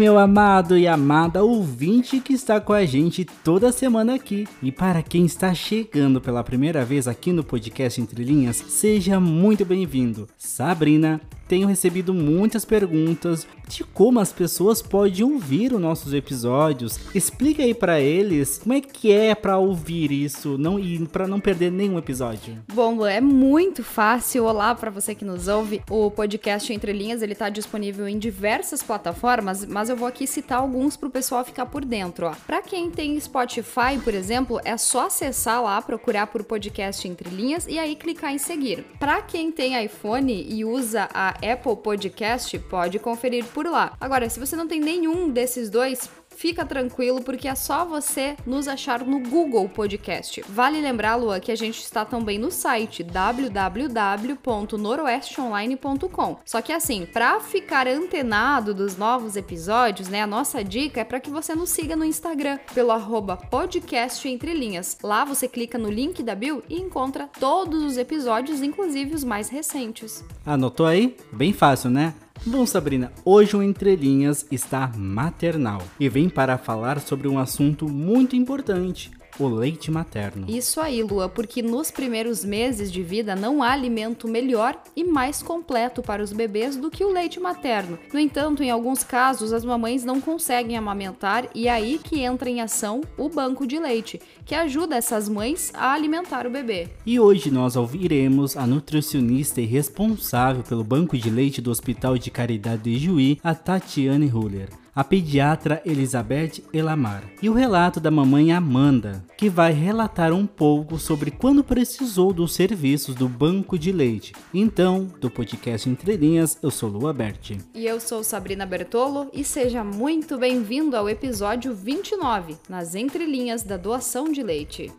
meu amado e amada ouvinte que está com a gente toda semana aqui. E para quem está chegando pela primeira vez aqui no podcast Entre Linhas, seja muito bem-vindo. Sabrina, tenho recebido muitas perguntas de como as pessoas podem ouvir os nossos episódios. Explica aí para eles como é que é para ouvir isso, não e para não perder nenhum episódio. Bom, é muito fácil. Olá para você que nos ouve. O podcast Entre Linhas ele está disponível em diversas plataformas, mas eu vou aqui citar alguns para o pessoal ficar por dentro. Ó. Para quem tem Spotify, por exemplo, é só acessar lá, procurar por podcast Entre Linhas e aí clicar em seguir. Para quem tem iPhone e usa a Apple Podcast, pode conferir por lá. Agora, se você não tem nenhum desses dois, fica tranquilo porque é só você nos achar no Google Podcast. Vale lembrar, Lua, que a gente está também no site www.noroestonline.com. Só que assim, para ficar antenado dos novos episódios, né, a nossa dica é para que você nos siga no Instagram pelo arroba podcast entre linhas. Lá você clica no link da bio e encontra todos os episódios, inclusive os mais recentes. Anotou aí? Bem fácil, né? Bom, Sabrina, hoje o Entre Linhas está maternal e vem para falar sobre um assunto muito importante, o leite materno. Isso aí, Lua, porque nos primeiros meses de vida não há alimento melhor e mais completo para os bebês do que o leite materno. No entanto, em alguns casos, as mamães não conseguem amamentar e é aí que entra em ação o banco de leite, que ajuda essas mães a alimentar o bebê. E hoje nós ouviremos a nutricionista e responsável pelo banco de leite do Hospital de Caridade de Juí, a Tatiane Huller a pediatra Elizabeth Elamar, e o relato da mamãe Amanda, que vai relatar um pouco sobre quando precisou dos serviços do banco de leite. Então, do podcast Entre Linhas, eu sou Lua Berti. E eu sou Sabrina Bertolo, e seja muito bem-vindo ao episódio 29, nas entrelinhas da doação de leite.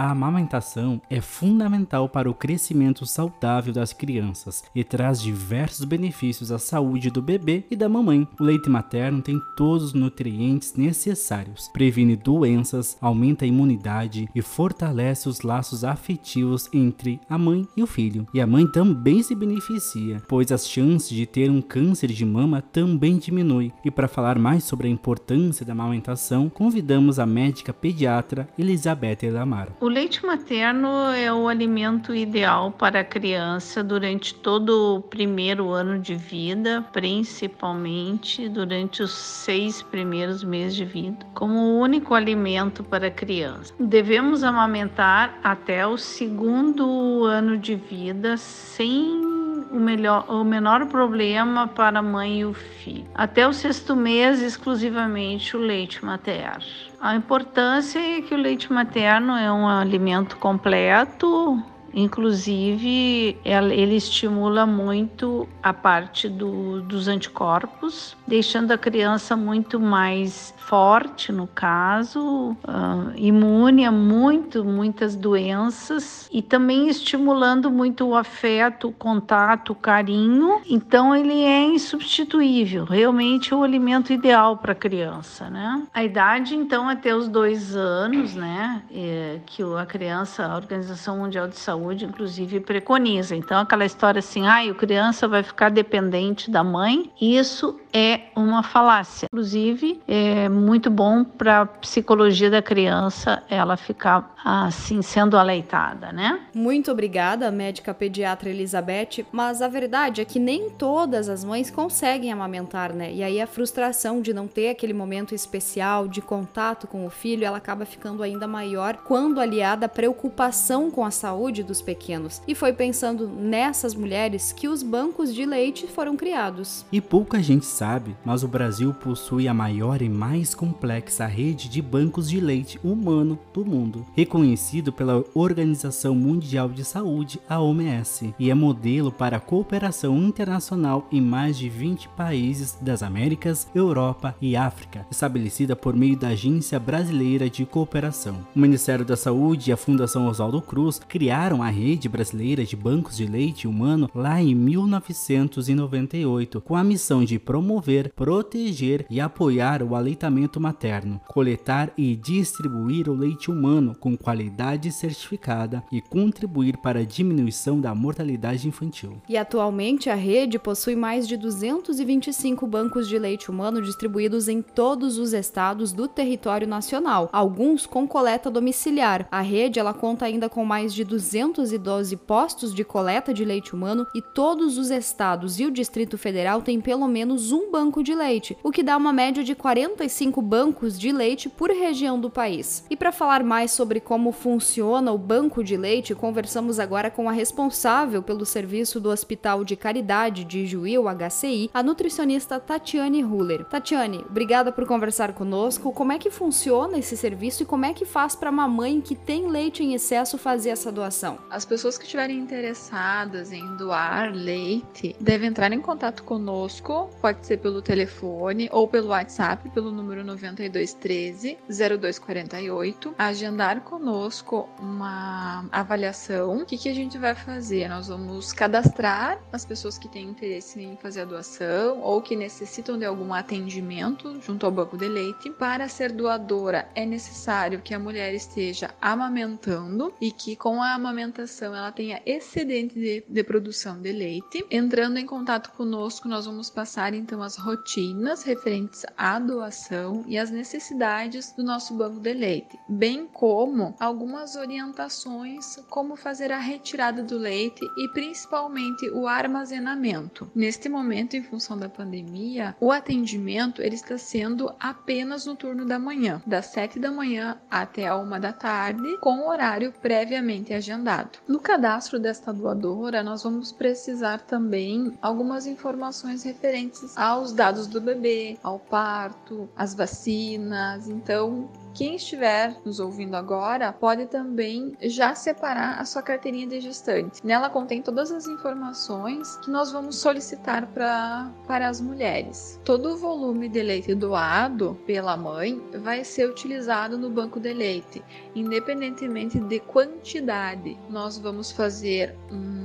A amamentação é fundamental para o crescimento saudável das crianças e traz diversos benefícios à saúde do bebê e da mamãe. O leite materno tem todos os nutrientes necessários, previne doenças, aumenta a imunidade e fortalece os laços afetivos entre a mãe e o filho. E a mãe também se beneficia, pois as chances de ter um câncer de mama também diminui. E para falar mais sobre a importância da amamentação, convidamos a médica pediatra Elizabeth Elamar. O leite materno é o alimento ideal para a criança durante todo o primeiro ano de vida, principalmente durante os seis primeiros meses de vida, como o único alimento para a criança. Devemos amamentar até o segundo ano de vida sem o, melhor, o menor problema para a mãe e o filho. Até o sexto mês, exclusivamente o leite materno. A importância é que o leite materno é um alimento completo, Inclusive, ele estimula muito a parte do, dos anticorpos, deixando a criança muito mais forte, no caso, uh, imune a muito, muitas doenças e também estimulando muito o afeto, o contato, o carinho. Então, ele é insubstituível, realmente é o alimento ideal para a criança, né? A idade, então, até os dois anos, né? É, que a criança, a Organização Mundial de Saúde, saúde, inclusive, preconiza. Então, aquela história assim, ah, a criança vai ficar dependente da mãe, isso é uma falácia. Inclusive, é muito bom para a psicologia da criança ela ficar assim sendo aleitada, né? Muito obrigada, médica pediatra Elizabeth, mas a verdade é que nem todas as mães conseguem amamentar, né? E aí a frustração de não ter aquele momento especial de contato com o filho, ela acaba ficando ainda maior quando aliada à preocupação com a saúde dos pequenos. E foi pensando nessas mulheres que os bancos de leite foram criados. E pouca gente sabe, mas o Brasil possui a maior e mais complexa rede de bancos de leite humano do mundo, reconhecido pela Organização Mundial de Saúde, a OMS, e é modelo para cooperação internacional em mais de 20 países das Américas, Europa e África, estabelecida por meio da Agência Brasileira de Cooperação. O Ministério da Saúde e a Fundação Oswaldo Cruz criaram fundaram a Rede Brasileira de Bancos de Leite Humano lá em 1998, com a missão de promover, proteger e apoiar o aleitamento materno, coletar e distribuir o leite humano com qualidade certificada e contribuir para a diminuição da mortalidade infantil. E atualmente a rede possui mais de 225 bancos de leite humano distribuídos em todos os estados do território nacional, alguns com coleta domiciliar. A rede ela conta ainda com mais de 212 postos de coleta de leite humano e todos os estados e o Distrito Federal têm pelo menos um banco de leite, o que dá uma média de 45 bancos de leite por região do país. E para falar mais sobre como funciona o banco de leite, conversamos agora com a responsável pelo serviço do Hospital de Caridade de Juí, o HCI, a nutricionista Tatiane Huller. Tatiane, obrigada por conversar conosco. Como é que funciona esse serviço e como é que faz para uma mãe que tem leite em excesso fazer essa doação? As pessoas que estiverem interessadas em doar leite devem entrar em contato conosco, pode ser pelo telefone ou pelo WhatsApp, pelo número 9213 0248, agendar conosco uma avaliação. O que, que a gente vai fazer? Nós vamos cadastrar as pessoas que têm interesse em fazer a doação ou que necessitam de algum atendimento junto ao banco de leite. Para ser doadora, é necessário que a mulher esteja amamentando e que com a amamentação ela tenha excedente de, de produção de leite. Entrando em contato conosco, nós vamos passar então as rotinas referentes à doação e as necessidades do nosso banco de leite, bem como algumas orientações como fazer a retirada do leite e principalmente o armazenamento. Neste momento, em função da pandemia, o atendimento ele está sendo apenas no turno da manhã, das 7 da manhã até a 1 da tarde, com horário previamente agendado. No cadastro desta doadora, nós vamos precisar também algumas informações referentes aos dados do bebê, ao parto, às vacinas. Então, quem estiver nos ouvindo agora pode também já separar a sua carteirinha de gestante. Nela contém todas as informações que nós vamos solicitar pra, para as mulheres. Todo o volume de leite doado pela mãe vai ser utilizado no banco de leite, independentemente de quantidade. Nós vamos fazer um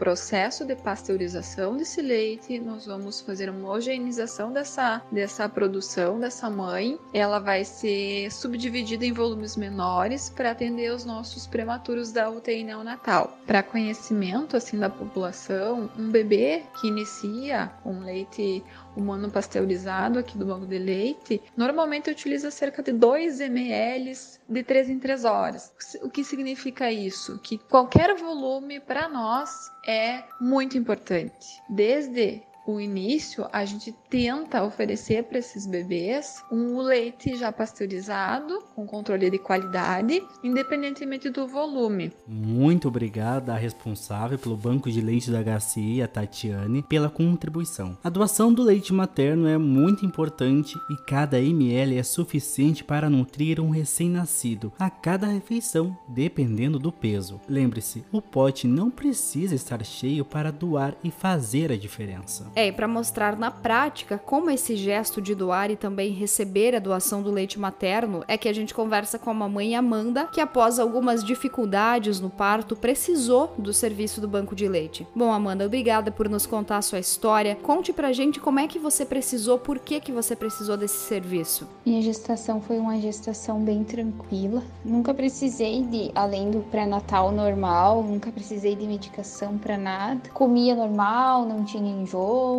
processo de pasteurização desse leite, nós vamos fazer uma homogeneização dessa, dessa produção dessa mãe. Ela vai ser subdividida em volumes menores para atender os nossos prematuros da UTI neonatal. Para conhecimento assim da população, um bebê que inicia com leite humano pasteurizado aqui do banco de leite, normalmente utiliza cerca de 2 ml de 3 em 3 horas. O que significa isso? Que qualquer volume para nós é muito importante. Desde o início, a gente tenta oferecer para esses bebês um leite já pasteurizado, com controle de qualidade, independentemente do volume. Muito obrigada à responsável pelo banco de leite da HCI, a Tatiane, pela contribuição. A doação do leite materno é muito importante e cada ml é suficiente para nutrir um recém-nascido a cada refeição, dependendo do peso. Lembre-se, o pote não precisa estar cheio para doar e fazer a diferença. E para mostrar na prática como esse gesto de doar e também receber a doação do leite materno, é que a gente conversa com a mamãe Amanda, que após algumas dificuldades no parto precisou do serviço do banco de leite. Bom, Amanda, obrigada por nos contar a sua história. Conte pra gente como é que você precisou, por que que você precisou desse serviço. Minha gestação foi uma gestação bem tranquila. Nunca precisei de, além do pré-natal normal, nunca precisei de medicação para nada. Comia normal, não tinha enjoo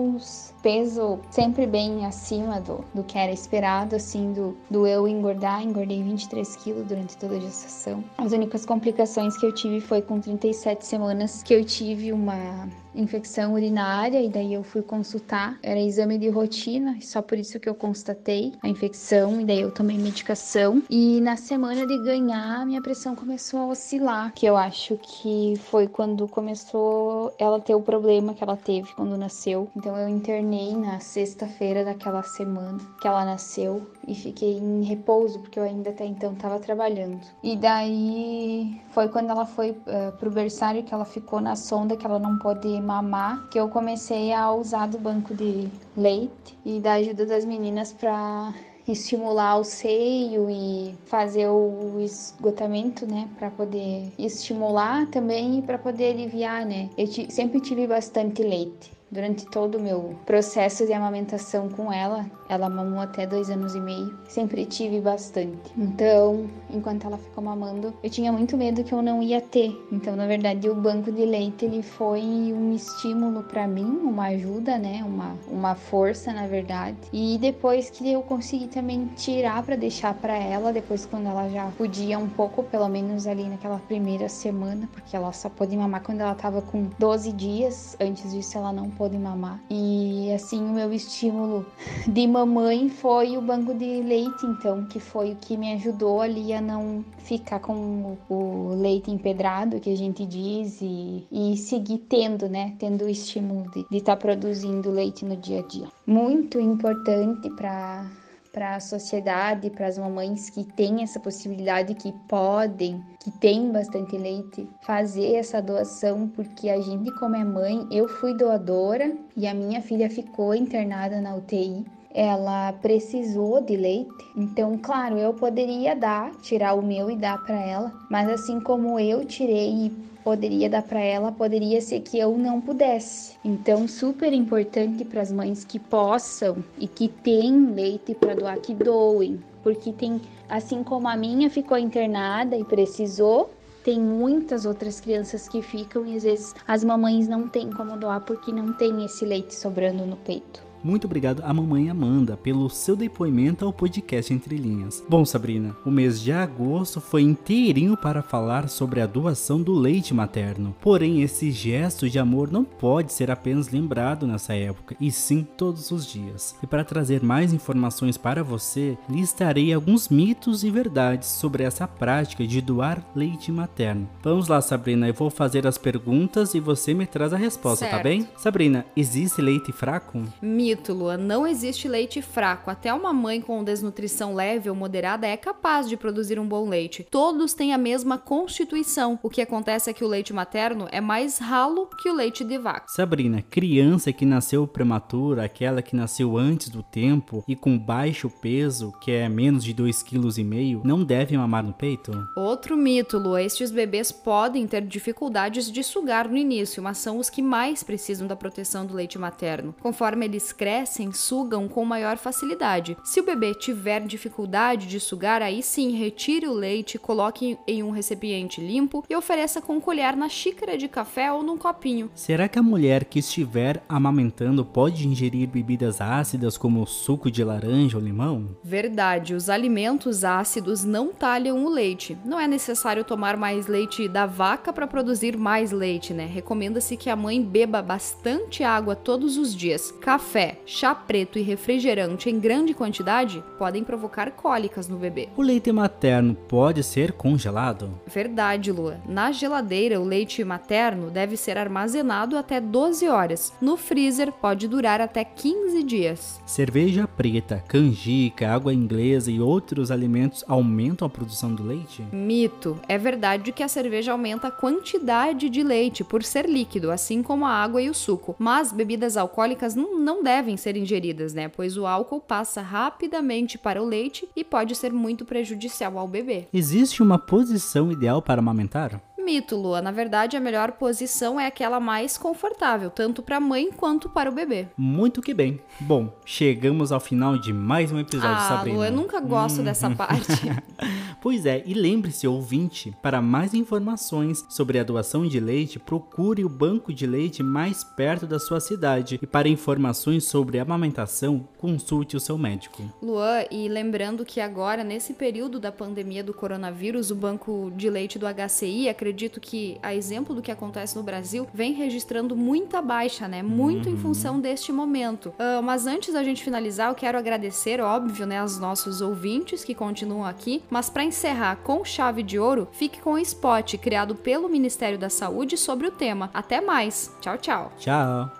peso sempre bem acima do, do que era esperado, assim, do, do eu engordar. Engordei 23 quilos durante toda a gestação. As únicas complicações que eu tive foi com 37 semanas que eu tive uma infecção urinária e daí eu fui consultar. Era exame de rotina, só por isso que eu constatei a infecção e daí eu tomei medicação. E na semana de ganhar, minha pressão começou a oscilar, que eu acho que foi quando começou ela ter o problema que ela teve quando nasceu. Então eu internei na sexta-feira daquela semana que ela nasceu e fiquei em repouso porque eu ainda até então estava trabalhando. E daí foi quando ela foi uh, pro berçário que ela ficou na sonda que ela não pode mamar que eu comecei a usar do banco de leite e da ajuda das meninas para estimular o seio e fazer o esgotamento, né, para poder estimular também e para poder aliviar, né. Eu sempre tive bastante leite durante todo o meu processo de amamentação com ela. Ela mamou até dois anos e meio. Sempre tive bastante. Então, enquanto ela ficou mamando, eu tinha muito medo que eu não ia ter. Então, na verdade, o banco de leite ele foi um estímulo para mim, uma ajuda, né? Uma, uma força, na verdade. E depois que eu consegui também tirar para deixar para ela, depois quando ela já podia um pouco, pelo menos ali naquela primeira semana, porque ela só pôde mamar quando ela tava com 12 dias. Antes disso, ela não pôde mamar. E assim, o meu estímulo de mamãe foi o banco de leite, então, que foi o que me ajudou ali a não ficar com o leite empedrado, que a gente diz, e, e seguir tendo, né? Tendo o estímulo de estar tá produzindo leite no dia a dia. Muito importante para para a sociedade, para as mamães que têm essa possibilidade, que podem, que têm bastante leite, fazer essa doação, porque a gente, como é mãe, eu fui doadora e a minha filha ficou internada na UTI. Ela precisou de leite, então, claro, eu poderia dar, tirar o meu e dar para ela, mas assim como eu tirei e poderia dar para ela, poderia ser que eu não pudesse. Então, super importante para as mães que possam e que têm leite para doar, que doem, porque tem, assim como a minha ficou internada e precisou, tem muitas outras crianças que ficam e às vezes as mamães não têm como doar porque não tem esse leite sobrando no peito. Muito obrigado à mamãe Amanda pelo seu depoimento ao podcast Entre Linhas. Bom, Sabrina, o mês de agosto foi inteirinho para falar sobre a doação do leite materno. Porém, esse gesto de amor não pode ser apenas lembrado nessa época, e sim todos os dias. E para trazer mais informações para você, listarei alguns mitos e verdades sobre essa prática de doar leite materno. Vamos lá, Sabrina, eu vou fazer as perguntas e você me traz a resposta, tá certo. tá bem? Sabrina, existe leite fraco? Mito, Lua. Não existe leite fraco. Até uma mãe com desnutrição leve ou moderada é capaz de produzir um bom leite. Todos têm a mesma constituição. O que acontece é que o leite materno é mais ralo que o leite de vaca. Sabrina, criança que nasceu prematura, aquela que nasceu antes do tempo e com baixo peso, que é menos de 2,5 kg, não deve mamar no peito? Outro mito, Lua. Estes bebês podem ter dificuldades de sugar no início, mas são os que mais precisam da proteção do leite materno. Conforme eles crescem, sugam com maior facilidade. Se o bebê tiver dificuldade de sugar, aí sim, retire o leite, coloque em um recipiente limpo e ofereça com colher na xícara de café ou num copinho. Será que a mulher que estiver amamentando pode ingerir bebidas ácidas como suco de laranja ou limão? Verdade, os alimentos ácidos não talham o leite. Não é necessário tomar mais leite da vaca para produzir mais leite, né? Recomenda-se que a mãe beba bastante água todos os dias. Café, chá preto e refrigerante em grande quantidade podem provocar cólicas no bebê. O leite materno pode ser congelado? Verdade, Lua. Na geladeira, o leite materno deve ser armazenado até 12 horas. No freezer, pode durar até 15 dias. Cerveja preta, canjica, água inglesa e outros alimentos aumentam a produção do leite? Mito. É verdade que a cerveja aumenta a quantidade de leite por ser líquido, assim como a água e o suco. Mas bebidas alcoólicas não, não devem devem ser ingeridas, né? Pois o álcool passa rapidamente para o leite e pode ser muito prejudicial ao bebê. Existe uma posição ideal para amamentar? Mito, Lua. Na verdade, a melhor posição é aquela mais confortável, tanto para a mãe quanto para o bebê. Muito que bem. Bom, chegamos ao final de mais um episódio, ah, Sabrina. Lua, eu nunca gosto hum. dessa parte. pois é, e lembre-se, ouvinte, para mais informações sobre a doação de leite, procure o banco de leite mais perto da sua cidade. E para informações sobre amamentação, consulte o seu médico. Luan, e lembrando que agora, nesse período da pandemia do coronavírus, o banco de leite do HCI acredita acredito que, a exemplo do que acontece no Brasil, vem registrando muita baixa, né? Muito uhum. em função deste momento. Uh, mas antes da gente finalizar, eu quero agradecer, óbvio, né, aos nossos ouvintes que continuam aqui. Mas para encerrar com chave de ouro, fique com o spot criado pelo Ministério da Saúde sobre o tema. Até mais. Tchau, tchau. Tchau.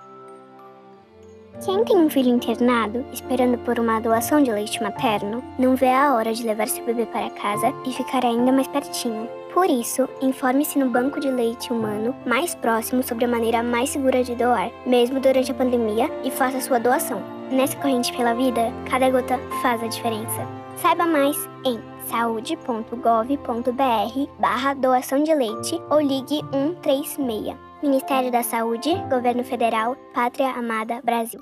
Quem tem um filho internado, esperando por uma doação de leite materno, não vê a hora de levar seu bebê para casa e ficar ainda mais pertinho Por isso, informe-se no banco de leite humano mais próximo sobre a maneira mais segura de doar, mesmo durante a pandemia, e faça sua doação. Nessa corrente pela vida, cada gota faz a diferença. Saiba mais em saúde.gov.br barra doação de leite ou ligue 136. Ministério da Saúde, Governo Federal, Pátria Amada Brasil.